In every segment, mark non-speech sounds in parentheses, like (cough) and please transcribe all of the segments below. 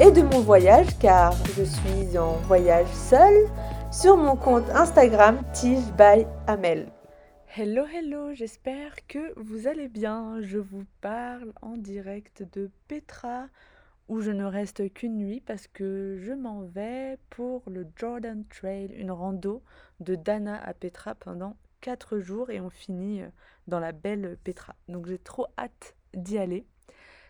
et de mon voyage car je suis en voyage seule sur mon compte Instagram Tige. Hello hello, j'espère que vous allez bien. Je vous parle en direct de Petra où je ne reste qu'une nuit parce que je m'en vais pour le Jordan Trail, une rando de Dana à Petra pendant 4 jours et on finit dans la belle Petra. Donc j'ai trop hâte d'y aller.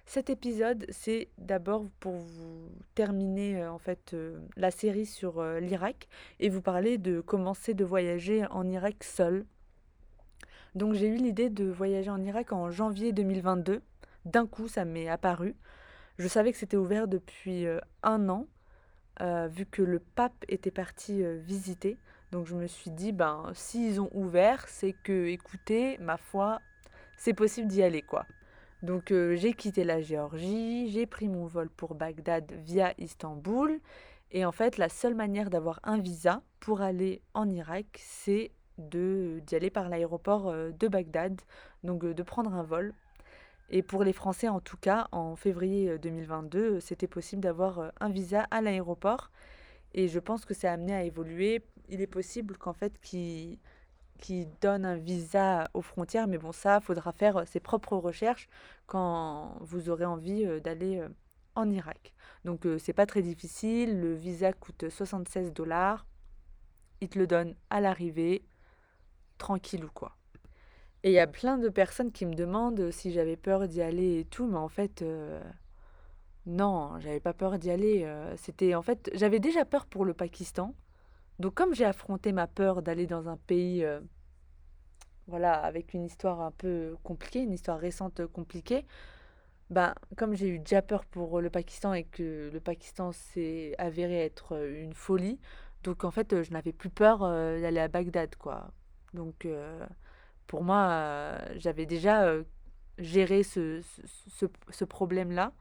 Cet épisode, c'est d'abord pour vous terminer euh, en fait euh, la série sur euh, l'Irak et vous parler de commencer de voyager en Irak seul. Donc j'ai eu l'idée de voyager en Irak en janvier 2022. D'un coup, ça m'est apparu. Je savais que c'était ouvert depuis un an, vu que le pape était parti visiter. Donc je me suis dit, ben s'ils ont ouvert, c'est que, écoutez, ma foi, c'est possible d'y aller quoi. Donc euh, j'ai quitté la Géorgie, j'ai pris mon vol pour Bagdad via Istanbul. Et en fait, la seule manière d'avoir un visa pour aller en Irak, c'est d'y aller par l'aéroport euh, de Bagdad, donc euh, de prendre un vol. Et pour les Français, en tout cas, en février 2022, c'était possible d'avoir un visa à l'aéroport. Et je pense que ça a amené à évoluer. Il est possible qu'en fait, qu'ils qui donne un visa aux frontières, mais bon, ça, faudra faire euh, ses propres recherches quand vous aurez envie euh, d'aller euh, en Irak. Donc, c'est pas très difficile. Le visa coûte 76 dollars. Il te le donne à l'arrivée, tranquille ou quoi. Et il y a plein de personnes qui me demandent si j'avais peur d'y aller et tout, mais en fait, non, j'avais pas peur d'y aller. C'était en fait, j'avais déjà peur pour le Pakistan. Donc comme j'ai affronté ma peur d'aller dans un pays euh, voilà, avec une histoire un peu compliquée, une histoire récente compliquée, ben, comme j'ai eu déjà peur pour le Pakistan et que le Pakistan s'est avéré être euh, une folie, donc en fait je n'avais plus peur euh, d'aller à Bagdad quoi. Donc pour moi j'avais déjà géré ce, ce problème-là.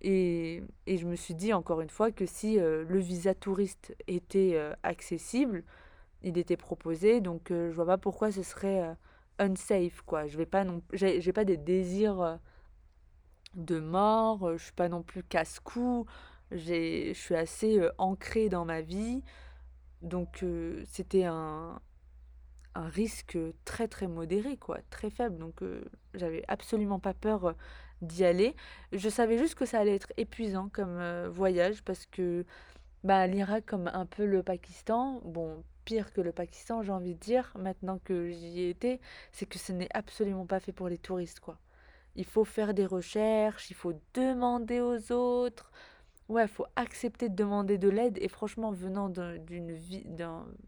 Et, je me suis dit encore une fois que si euh, le visa touriste était euh, accessible, il était proposé, donc euh, je vois pas pourquoi ce serait unsafe quoi. Je vais pas non, j'ai pas des désirs de mort, je suis pas non plus casse-cou, je suis assez ancrée dans ma vie, donc c'était un, un risque très très modéré quoi, très faible, donc j'avais absolument pas peur d'y aller. Je savais juste que ça allait être épuisant comme euh, voyage parce que bah, l'Irak, comme un peu le Pakistan, bon, pire que le Pakistan, j'ai envie de dire, maintenant que j'y ai été, c'est que ce n'est absolument pas fait pour les touristes, quoi. Il faut faire des recherches, il faut demander aux autres. Ouais, il faut accepter de demander de l'aide. Et franchement, venant d'une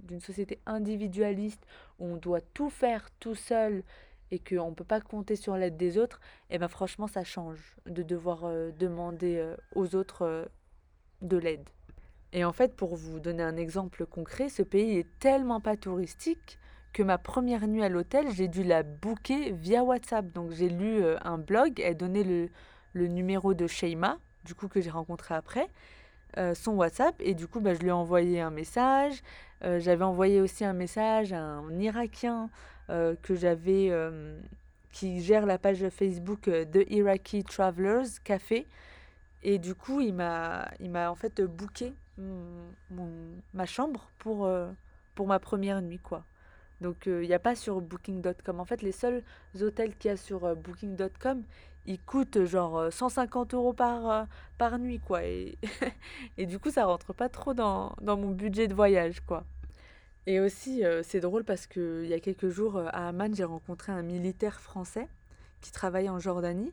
d'une société individualiste où on doit tout faire tout seul et qu'on ne peut pas compter sur l'aide des autres, et eh ben franchement ça change de devoir euh, demander euh, aux autres euh, de l'aide. Et en fait, pour vous donner un exemple concret, ce pays est tellement pas touristique que ma première nuit à l'hôtel, j'ai dû la booker via WhatsApp. Donc j'ai lu un blog, elle donnait le, le numéro de Sheima, du coup que j'ai rencontré après, son WhatsApp, et du coup bah, je lui ai envoyé un message. J'avais envoyé aussi un message à un Irakien que j'avais, euh, qui gère la page Facebook euh, The Iraqi Travelers Café. Et du coup, il m'a, il m'a en fait booké ma chambre pour, pour ma première nuit, quoi. Donc, il n'y a pas sur booking.com. En fait, les seuls hôtels qu'il y a sur booking.com, ils coûtent genre 150 euros par, par nuit, quoi. Et, (laughs) et du coup, ça rentre pas trop dans, dans mon budget de voyage, quoi. Et aussi, euh, c'est drôle parce qu'il y a quelques jours, euh, à Amman, j'ai rencontré un militaire français qui travaille en Jordanie.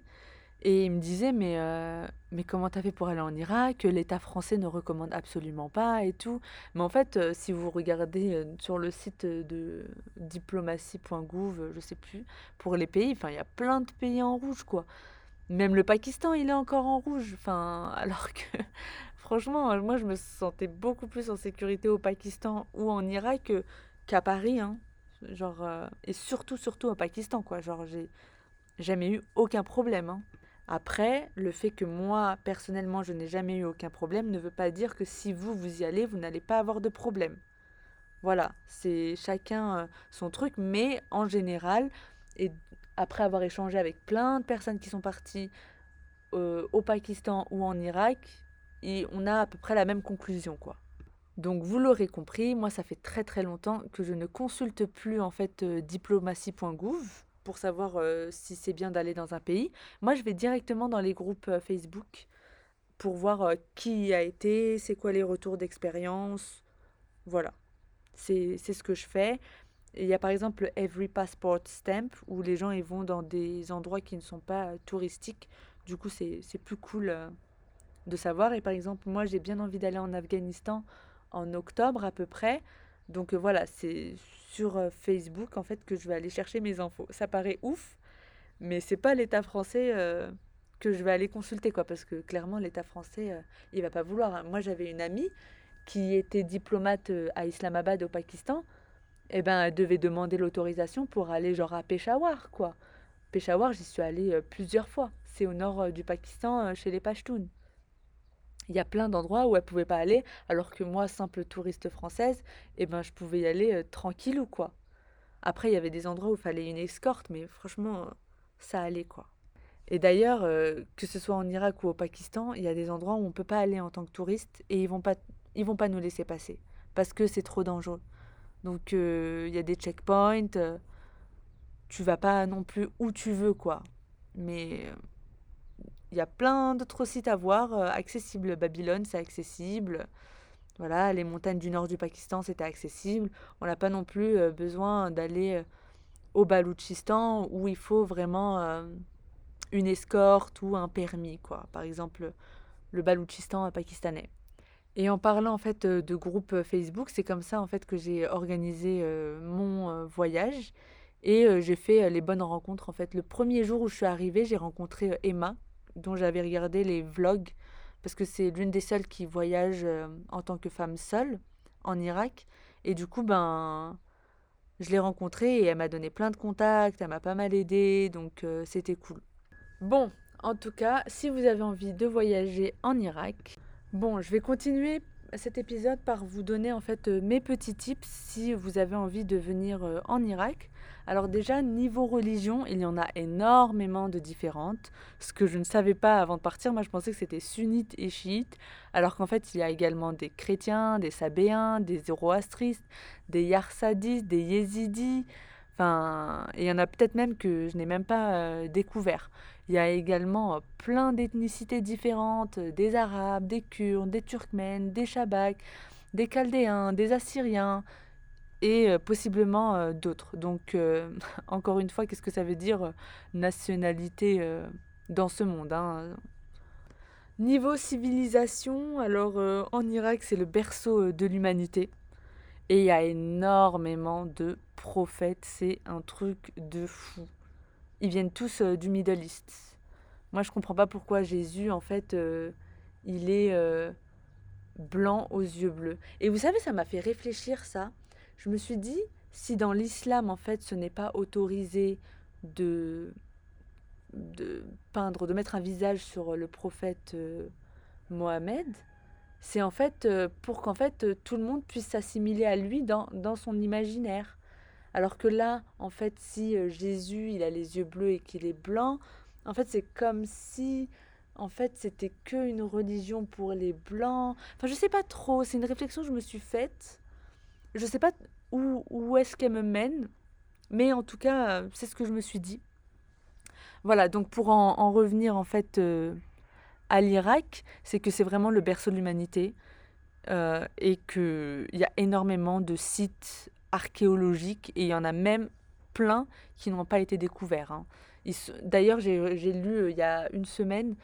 Et il me disait, mais, euh, mais comment t'as fait pour aller en Irak? L'État français ne recommande absolument pas et tout. Mais en fait, si vous regardez sur le site de diplomatie.gouv, je sais plus, pour les pays, il y a plein de pays en rouge, quoi. Même le Pakistan, il est encore en rouge. (laughs) Alors que Franchement, moi, je me sentais beaucoup plus en sécurité au Pakistan ou en Irak qu'à Paris. Hein. Genre, et surtout, surtout au Pakistan, quoi. Genre, j'ai jamais eu aucun problème. Hein. Après, le fait que moi, personnellement, je n'ai jamais eu aucun problème ne veut pas dire que si vous, vous y allez, vous n'allez pas avoir de problème. Voilà, c'est chacun euh, son truc, mais en général, et après avoir échangé avec plein de personnes qui sont parties euh, au Pakistan ou en Irak, et on a à peu près la même conclusion, quoi. Donc vous l'aurez compris, moi ça fait très très longtemps que je ne consulte plus en fait euh, diplomatie.gouv pour savoir euh, si c'est bien d'aller dans un pays. Moi, je vais directement dans les groupes euh, Facebook pour voir euh, qui y a été, c'est quoi les retours d'expérience. Voilà, c'est ce que je fais. Il y a par exemple Every Passport Stamp où les gens ils vont dans des endroits qui ne sont pas touristiques. Du coup, c'est plus cool de savoir. Et par exemple, moi, j'ai bien envie d'aller en Afghanistan en octobre à peu près. Donc voilà, c'est sur Facebook en fait que je vais aller chercher mes infos. Ça paraît ouf, mais c'est pas l'État français que je vais aller consulter quoi, parce que clairement l'État français il va pas vouloir. Hein. Moi j'avais une amie qui était diplomate à Islamabad au Pakistan, et eh ben elle devait demander l'autorisation pour aller genre à Peshawar quoi. Peshawar j'y suis allée plusieurs fois. C'est au nord du Pakistan chez les Pashtuns il y a plein d'endroits où elle pouvait pas aller, alors que moi, simple touriste française, eh ben, je pouvais y aller tranquille ou quoi. Après, il y avait des endroits où il fallait une escorte, mais franchement, ça allait quoi. Et d'ailleurs, que ce soit en Irak ou au Pakistan, il y a des endroits où on peut pas aller en tant que touriste et ils vont pas, ils vont pas nous laisser passer parce que c'est trop dangereux. Donc il y a des checkpoints. tu vas pas non plus où tu veux quoi. Mais il y a plein d'autres sites à voir, euh, accessibles. Babylone, c'est accessible. Voilà, les montagnes du nord du Pakistan, c'était accessible. On n'a pas non plus euh, besoin d'aller euh, au Baloutchistan où il faut vraiment une escorte ou un permis, quoi. Par exemple, le Baloutchistan pakistanais. Et en parlant en fait de groupe Facebook, c'est comme ça en fait que j'ai organisé mon voyage et j'ai fait les bonnes rencontres. En fait, le premier jour où je suis arrivée, j'ai rencontré Emma, dont j'avais regardé les vlogs, parce que c'est l'une des seules qui voyage euh, en tant que femme seule en Irak. Et du coup, ben, je l'ai rencontrée et elle m'a donné plein de contacts, elle m'a pas mal aidé, donc euh, c'était cool. Bon, en tout cas, si vous avez envie de voyager en Irak, bon, je vais continuer cet épisode par vous donner en fait euh, mes petits tips si vous avez envie de venir en Irak. Alors déjà, niveau religion, il y en a énormément de différentes. Ce que je ne savais pas avant de partir, moi je pensais que c'était sunnite et chiite, alors qu'en fait il y a également des chrétiens, des sabéens, des zoroastristes, des yarsadistes, des yézidis. Enfin, il y en a peut-être même que je n'ai même pas euh, découvert. Il y a également euh, plein d'ethnicités différentes, euh, des Arabes, des Kurdes, des Turkmènes, des Chabaks, des Chaldéens, des Assyriens, et euh, possiblement euh, d'autres. Donc, euh, (laughs) encore une fois, qu'est-ce que ça veut dire nationalité dans ce monde hein Niveau civilisation, alors en Irak, c'est le berceau de l'humanité. Et il y a énormément de prophètes, c'est un truc de fou. Ils viennent tous du Middle East. Moi, je comprends pas pourquoi Jésus, en fait, il est blanc aux yeux bleus. Et vous savez, ça m'a fait réfléchir ça je me suis dit, si dans l'islam, en fait, ce n'est pas autorisé de, de peindre, de mettre un visage sur le prophète euh, Mohammed, c'est en fait euh, pour qu'en fait tout le monde puisse s'assimiler à lui dans, dans, son imaginaire. Alors que là, en fait, si euh, Jésus, il a les yeux bleus et qu'il est blanc, en fait, c'est comme si en fait, c'était que une religion pour les blancs. Enfin, je sais pas trop, c'est une réflexion que je me suis faite je sais pas où, où est-ce qu'elle me mène, mais en tout cas, euh, c'est ce que je me suis dit. Voilà, donc pour en, revenir en fait euh, à l'Irak, c'est que c'est vraiment le berceau de l'humanité euh, et qu'il y a énormément de sites archéologiques et il y en a même plein qui n'ont pas été découverts. Hein. D'ailleurs, j'ai lu il y a une semaine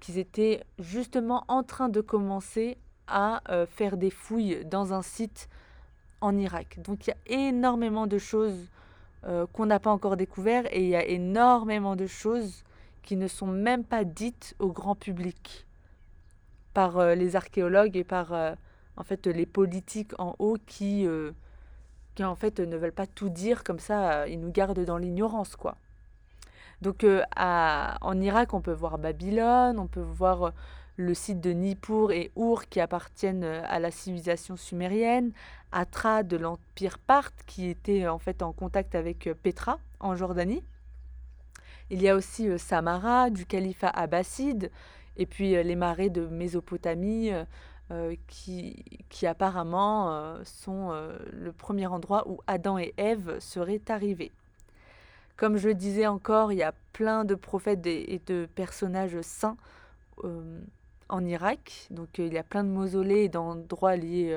qu'ils étaient justement en train de commencer à faire des fouilles dans un site en Irak. Donc il y a énormément de choses euh, qu'on n'a pas encore découvertes et il y a énormément de choses qui ne sont même pas dites au grand public. par les archéologues et par en fait les politiques en haut qui, qui en fait ne veulent pas tout dire comme ça, ils nous gardent dans l'ignorance quoi. Donc à, en Irak, on peut voir Babylone, on peut voir le site de Nippur et Our qui appartiennent à la civilisation sumérienne, Atra de l'empire Parthe qui était en fait en contact avec Petra en Jordanie. Il y a aussi Samara du califat abbasside et puis les marais de Mésopotamie qui, qui apparemment sont le premier endroit où Adam et Ève seraient arrivés. Comme je le disais encore, il y a plein de prophètes et de personnages saints en Irak. Donc il y a plein de mausolées et d'endroits liés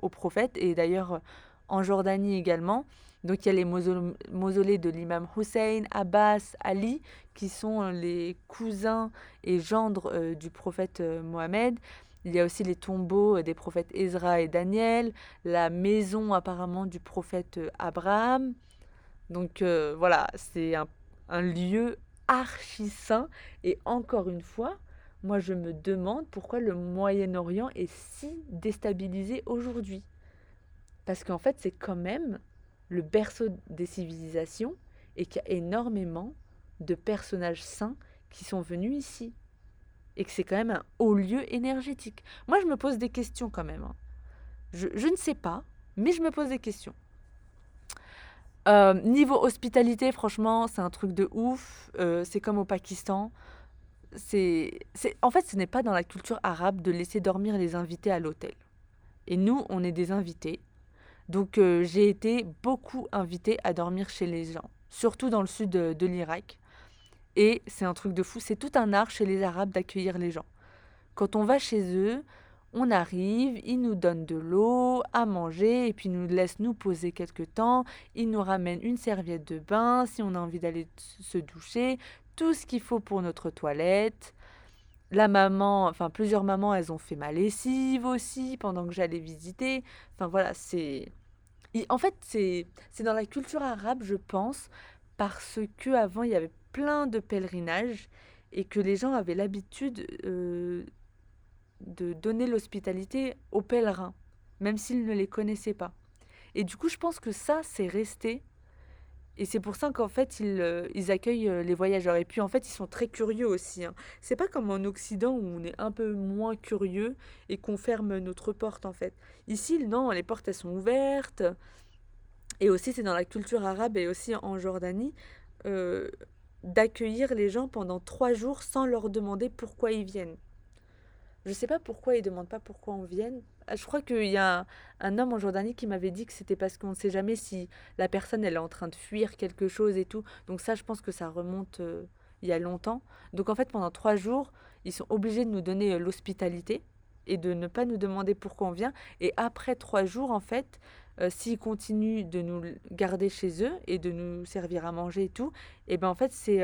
aux prophètes. Et d'ailleurs en Jordanie également. Donc il y a les mausolées de l'imam Hussein, Abbas, Ali, qui sont les cousins et gendres du prophète Mohammed. Il y a aussi les tombeaux des prophètes Ezra et Daniel, la maison apparemment du prophète Abraham. Donc voilà, c'est un, un, lieu archi saint. Et encore une fois, moi je me demande pourquoi le Moyen-Orient est si déstabilisé aujourd'hui. Parce qu'en fait, c'est quand même le berceau des civilisations et qu'il y a énormément de personnages saints qui sont venus ici. Et que c'est quand même un haut lieu énergétique. Moi, je me pose des questions quand même. Hein. Je, ne sais pas, mais je me pose des questions. Euh, niveau hospitalité, franchement, c'est un truc de ouf. Euh, c'est comme au Pakistan. C'est, en fait, ce n'est pas dans la culture arabe de laisser dormir les invités à l'hôtel. Et nous, on est des invités. Donc euh, j'ai été beaucoup invitée à dormir chez les gens, surtout dans le sud de, l'Irak. Et c'est un truc de fou, c'est tout un art chez les Arabes d'accueillir les gens. Quand on va chez eux, on arrive, ils nous donnent de l'eau, à manger, et puis ils nous laissent nous poser quelque temps. Ils nous ramènent une serviette de bain si on a envie d'aller se doucher, tout ce qu'il faut pour notre toilette. La maman, enfin plusieurs mamans, elles ont fait ma lessive aussi pendant que j'allais visiter. Enfin voilà, c'est en fait, c'est dans la culture arabe, je pense, parce que avant il y avait plein de pèlerinages et que les gens avaient l'habitude euh, de donner l'hospitalité aux pèlerins, même s'ils ne les connaissaient pas. Et du coup, je pense que ça, c'est resté et c'est pour ça qu'en fait, ils, euh, ils accueillent euh, les voyageurs. Et puis, en fait, ils sont très curieux aussi. Hein. C'est pas comme en Occident où on est un peu moins curieux et qu'on ferme notre porte, en fait. Ici, non, les portes, elles sont ouvertes. Et aussi, c'est dans la culture arabe et aussi en Jordanie, euh, d'accueillir les gens pendant trois jours sans leur demander pourquoi ils viennent. Je sais pas pourquoi ils demandent pas pourquoi on vienne. Ah, je crois qu'il y a un, homme en Jordanie qui m'avait dit que c'était parce qu'on ne sait jamais si la personne elle est en train de fuir quelque chose et tout. Donc ça, je pense que ça remonte euh, il y a longtemps. Donc en fait, pendant trois jours, ils sont obligés de nous donner euh, l'hospitalité et de ne pas nous demander pourquoi on vient. Et après trois jours, en fait, euh, s'ils continuent de nous garder chez eux et de nous servir à manger et tout, et eh ben en fait, c'est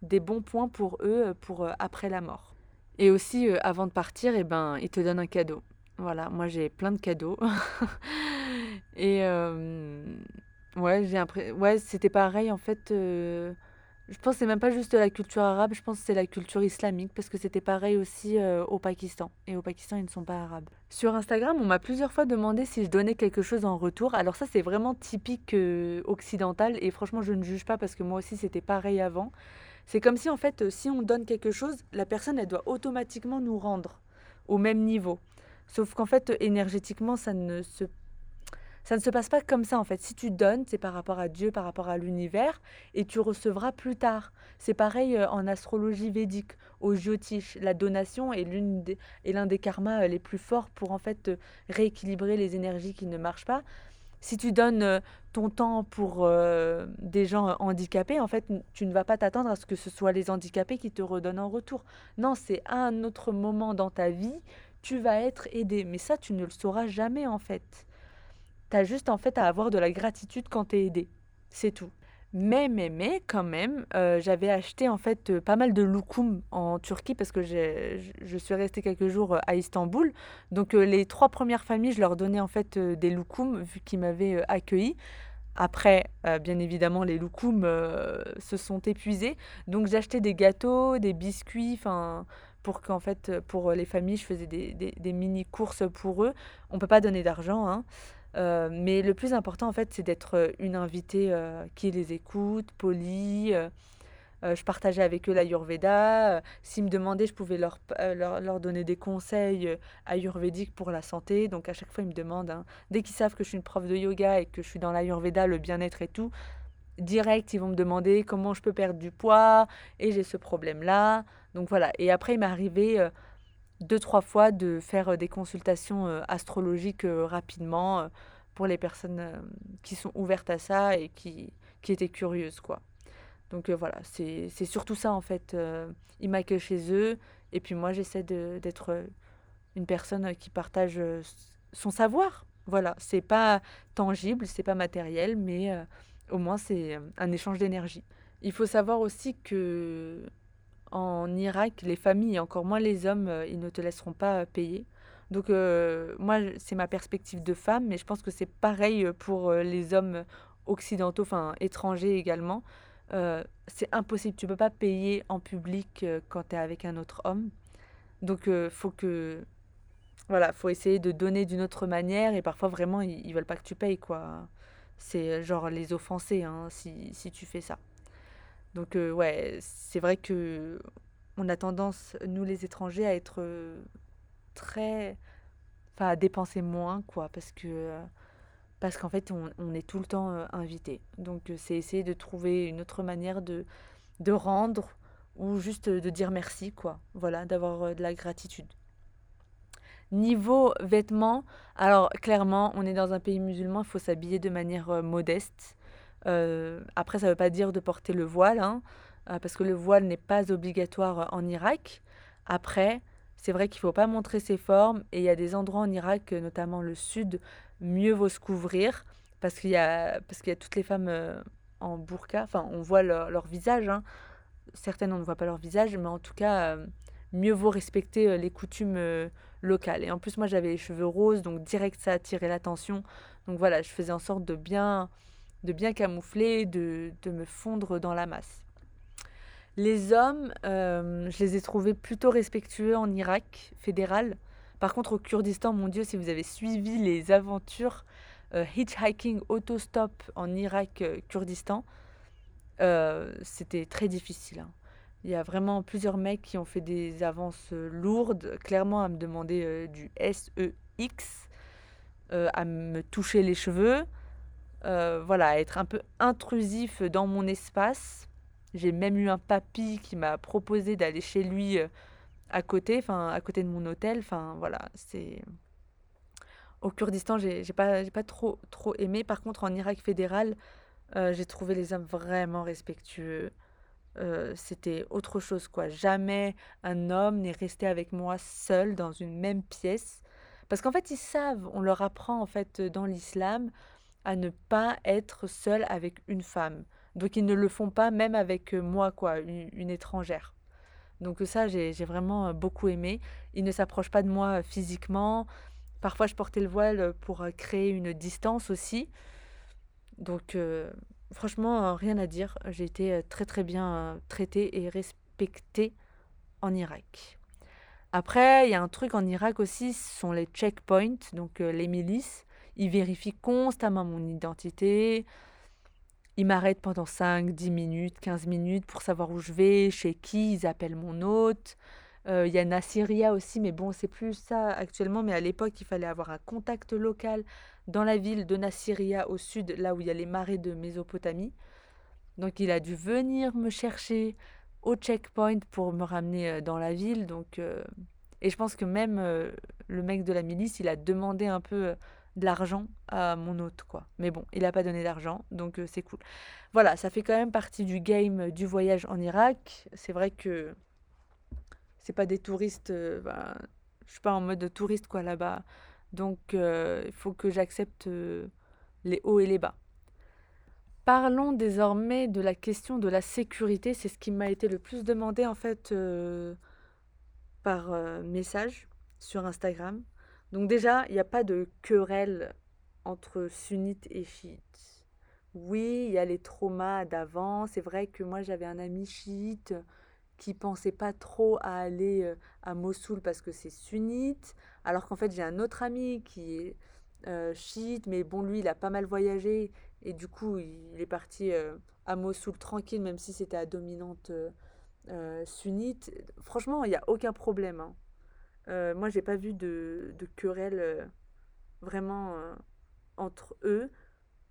des bons points pour eux pour après la mort. Et aussi, avant de partir, eh ben, ils te donnent un cadeau. Voilà, moi j'ai plein de cadeaux. (laughs) et euh, ouais, j'ai ouais, c'était pareil en fait. Euh, je pense que c'est même pas juste la culture arabe, je pense que c'est la culture islamique parce que c'était pareil aussi au Pakistan. Et au Pakistan, ils ne sont pas arabes. Sur Instagram, on m'a plusieurs fois demandé si je donnais quelque chose en retour. Alors ça, c'est vraiment typique occidental et franchement, je ne juge pas parce que moi aussi, c'était pareil avant. C'est comme si en fait, euh, si on donne quelque chose, la personne, elle doit automatiquement nous rendre au même niveau. Sauf qu'en fait, énergétiquement, ça ne se ça ne se passe pas comme ça en fait. Si tu donnes, c'est par rapport à Dieu, par rapport à l'univers, et tu recevras plus tard. C'est pareil euh, en astrologie védique, au Jyotish. La donation est l'une l'un des karmas euh, les plus forts pour en fait rééquilibrer les énergies qui ne marchent pas. Si tu donnes euh, ton temps pour euh, des gens handicapés, en fait, tu ne vas pas t'attendre à ce que ce soit les handicapés qui te redonnent en retour. Non, c'est un autre moment dans ta vie, tu vas être aidé. Mais ça, tu ne le sauras jamais, en fait. Tu as juste, en fait, à avoir de la gratitude quand tu es aidé. C'est tout. Mais, mais, mais, quand même, euh, j'avais acheté en fait euh, pas mal de loukoum en Turquie parce que je suis restée quelques jours euh, à Istanbul. Donc les trois premières familles, je leur donnais en fait des loukoum vu qu'ils m'avaient accueilli. Après, bien évidemment, les loukoum se sont épuisés. Donc acheté des gâteaux, des biscuits, enfin pour qu'en fait, pour les familles, je faisais des, des, mini-courses pour eux. On peut pas donner d'argent, hein. mais le plus important, en fait, c'est d'être une invitée qui les écoute, polie, euh, je partageais avec eux l'Ayurveda. Euh, s'ils me demandaient, je pouvais leur, euh, leur, leur, donner des conseils ayurvédiques pour la santé. Donc à chaque fois, ils me demandent, hein, dès qu'ils savent que je suis une prof de yoga et que je suis dans l'Ayurveda, le bien-être et tout, direct, ils vont me demander comment je peux perdre du poids et j'ai ce problème-là. Donc voilà. Et après, il m'est arrivé deux, trois fois de faire des consultations astrologiques rapidement pour les personnes qui sont ouvertes à ça et qui, qui étaient curieuses, quoi. Donc euh, voilà, c'est surtout ça en fait. Euh, ils m'accueillent chez eux et puis moi j'essaie d'être une personne qui partage euh, son savoir. Voilà, c'est pas tangible, c'est pas matériel, mais au moins c'est un échange d'énergie. Il faut savoir aussi que en Irak, les familles et encore moins les hommes, ils ne te laisseront pas payer. Donc moi, c'est ma perspective de femme, mais je pense que c'est pareil pour les hommes occidentaux, enfin étrangers également. Euh, c'est impossible. Tu peux pas payer en public euh, quand tu es avec un autre homme. Donc, euh, faut que. Voilà, faut essayer de donner d'une autre manière. Et parfois, vraiment, ils, veulent pas que tu payes, quoi. C'est genre les offenser hein, si, si, tu fais ça. Donc, ouais, c'est vrai que on a tendance, nous les étrangers, à être très. Enfin, à dépenser moins, quoi. Parce que parce qu'en fait, on, est tout le temps euh, invité. Donc, euh, c'est essayer de trouver une autre manière de, rendre ou juste de dire merci, quoi. Voilà, d'avoir euh, de la gratitude. Niveau vêtements, alors clairement, on est dans un pays musulman, il faut s'habiller de manière modeste. Après, ça ne veut pas dire de porter le voile, hein, parce que le voile n'est pas obligatoire en Irak. Après, c'est vrai qu'il ne faut pas montrer ses formes, et il y a des endroits en Irak, notamment le sud, mieux vaut se couvrir parce qu'il y y a toutes les femmes euh, en burqa, enfin on voit leur, visage, hein. certaines on ne voit pas leur visage, mais en tout cas euh, mieux vaut respecter euh, les coutumes locales. Et en plus moi j'avais les cheveux roses, donc direct ça attirait l'attention, donc voilà je faisais en sorte de bien, de bien camoufler, de, de me fondre dans la masse. Les hommes, je les ai trouvés plutôt respectueux en Irak fédéral. Par contre, au Kurdistan, mon Dieu, si vous avez suivi les aventures euh, hitchhiking autostop en Irak, euh, Kurdistan, euh, c'était très difficile. Hein. Il y a vraiment plusieurs mecs qui ont fait des avances lourdes, clairement à me demander du SEX, à me toucher les cheveux, voilà, à être un peu intrusif dans mon espace. J'ai même eu un papy qui m'a proposé d'aller chez lui à côté, enfin à côté de mon hôtel. Enfin voilà, c'est au Kurdistan, j'ai pas pas trop trop aimé. Par contre, en Irak fédéral, euh, j'ai trouvé les hommes vraiment respectueux. Euh, c'était autre chose quoi. Jamais un homme n'est resté avec moi seul dans une même pièce. Parce qu'en fait, ils savent, on leur apprend en fait dans l'islam à ne pas être seul avec une femme. Donc ils ne le font pas même avec moi quoi, une étrangère. Donc ça, j'ai vraiment beaucoup aimé. Il ne s'approche pas de moi physiquement. Parfois, je portais le voile pour créer une distance aussi. Donc, franchement, rien à dire. J'ai été très très bien traitée et respectée en Irak. Après, il y a un truc en Irak aussi, ce sont les checkpoints, donc les milices. Ils vérifient constamment mon identité, ils m'arrêtent pendant 5, 10 minutes, 15 minutes pour savoir où je vais, chez qui, ils appellent mon hôte. Euh, il y a Nassiria aussi, mais bon, c'est plus ça actuellement. Mais à l'époque, il fallait avoir un contact local dans la ville de Nassiria au sud, là où il y a les marais de Mésopotamie. Donc il a dû venir me chercher au checkpoint pour me ramener euh, dans la ville. Donc, euh, Et je pense que même le mec de la milice, il a demandé un peu de l'argent à mon hôte, quoi. Mais bon, il n'a pas donné d'argent, donc euh, c'est cool. Voilà, ça fait quand même partie du game du voyage en Irak. C'est vrai que c'est pas des touristes. Euh, ben, je suis pas en mode touriste, quoi, là-bas. Donc, euh, il faut que j'accepte les hauts et les bas. Parlons désormais de la question de la sécurité. C'est ce qui m'a été le plus demandé, en fait, par message sur Instagram. Donc déjà, il n'y a pas de querelle entre sunnites et chiites. Oui, il y a les traumas d'avant. C'est vrai que moi, j'avais un ami chiite qui pensait pas trop à aller euh, à Mossoul parce que c'est sunnite, alors qu'en fait j'ai un autre ami qui est euh, chiite, mais bon lui il a pas mal voyagé et du coup il est parti euh, à Mossoul tranquille même si c'était à dominante sunnite. Franchement il n'y a aucun problème. Hein. Moi j'ai pas vu de, de querelle vraiment entre eux.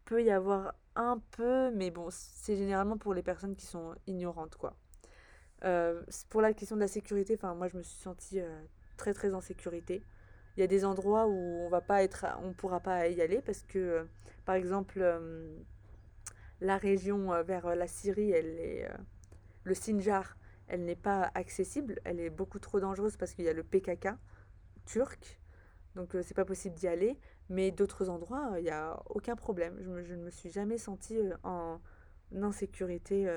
Peut y avoir un peu, mais bon c'est généralement pour les personnes qui sont ignorantes quoi. Euh, pour la question de la sécurité, enfin moi je me suis sentie euh, très très en sécurité. Il y a des endroits où on va pas être, on pourra pas y aller parce que, euh, par exemple, la région vers la Syrie, elle est, le Sinjar, elle n'est pas accessible, elle est beaucoup trop dangereuse parce qu'il y a le PKK turc, donc c'est pas possible d'y aller. Mais d'autres endroits, il n'y a aucun problème. Je, ne me suis jamais sentie en insécurité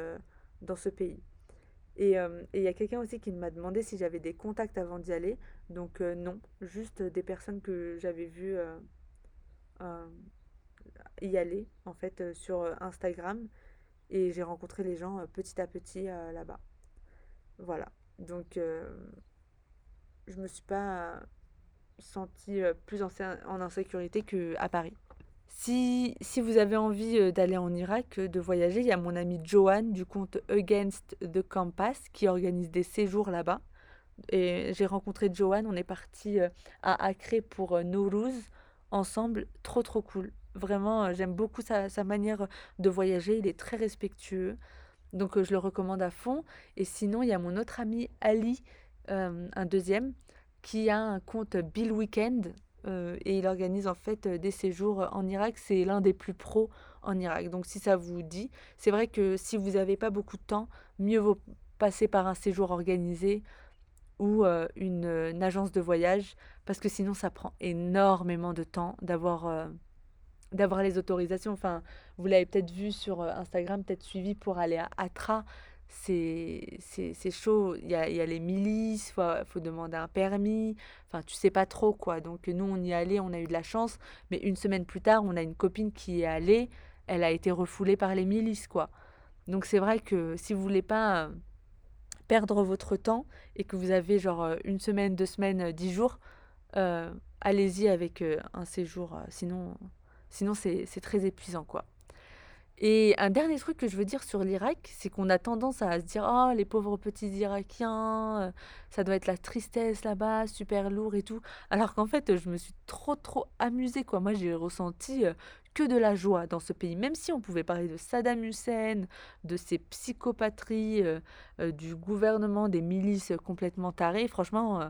dans ce pays. Euh, et il y a quelqu'un aussi qui m'a demandé si j'avais des contacts avant d'y aller. Donc euh, non, juste des personnes que j'avais vues euh, y aller en fait sur Instagram. Et j'ai rencontré les gens petit à petit là-bas. Voilà. Donc je me suis pas sentie plus en, insécurité qu'à Paris. Si, si vous avez envie euh, d'aller en Irak, euh, de voyager, il y a mon ami Johan du compte Against the Campus qui organise des séjours là-bas. Et j'ai rencontré Johan, on est parti euh, à Acre pour Nowruz ensemble. Trop trop cool. Vraiment, j'aime beaucoup sa, manière de voyager. Il est très respectueux. Donc je le recommande à fond. Et sinon, il y a mon autre ami Ali, un deuxième, qui a un compte Bill Weekend euh, et il organise en fait euh, des séjours en Irak. C'est l'un des plus pros en Irak. Donc si ça vous dit, c'est vrai que si vous n'avez pas beaucoup de temps, mieux vaut passer par un séjour organisé ou euh, une, agence de voyage parce que sinon ça prend énormément de temps d'avoir d'avoir les autorisations. Enfin, vous l'avez peut-être vu sur Instagram, peut-être suivi pour aller à Atra c'est chaud. Il y a, y a les milices, il faut, demander un permis. Enfin, tu sais pas trop quoi. Donc, nous, on y allé, on a eu de la chance. Mais une semaine plus tard, on a une copine qui est allée. Elle a été refoulée par les milices, quoi. Donc, c'est vrai que si vous voulez pas euh, perdre votre temps et que vous avez genre euh, une semaine, deux semaines, euh, dix jours, allez-y avec un séjour. sinon, sinon c'est très épuisant, quoi. Et un dernier truc que je veux dire sur l'Irak, c'est qu'on a tendance à se dire Oh, les pauvres petits Irakiens, euh, ça doit être la tristesse là-bas, super lourd et tout. Alors qu'en fait, je me suis trop, trop amusée, quoi. Moi, j'ai ressenti euh, que de la joie dans ce pays. Même si on pouvait parler de Saddam Hussein, de ses psychopatries, euh, du gouvernement, des milices complètement tarées, franchement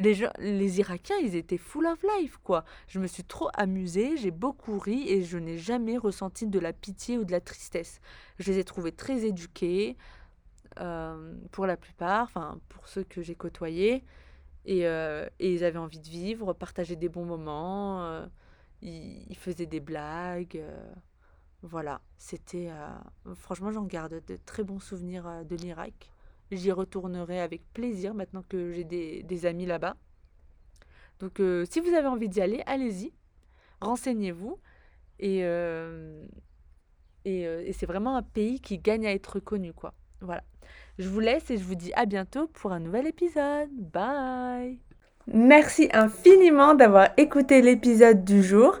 les, Irakiens, ils étaient full of life, quoi. Je me suis trop amusée, j'ai beaucoup ri et je n'ai jamais ressenti de la pitié ou de la tristesse. Je les ai trouvés très éduqués, euh, pour la plupart, enfin, pour ceux que j'ai côtoyés. Et, euh, ils avaient envie de vivre, partager des bons moments, euh, ils, faisaient des blagues. voilà, c'était. franchement, j'en garde de très bons souvenirs de l'Irak. J'y retournerai avec plaisir maintenant que j'ai des, amis là-bas. Donc euh, si vous avez envie d'y aller, allez-y, renseignez-vous. Et, euh, euh, et, c'est vraiment un pays qui gagne à être connu, quoi. Voilà. Je vous laisse et je vous dis à bientôt pour un nouvel épisode. Bye Merci infiniment d'avoir écouté l'épisode du jour.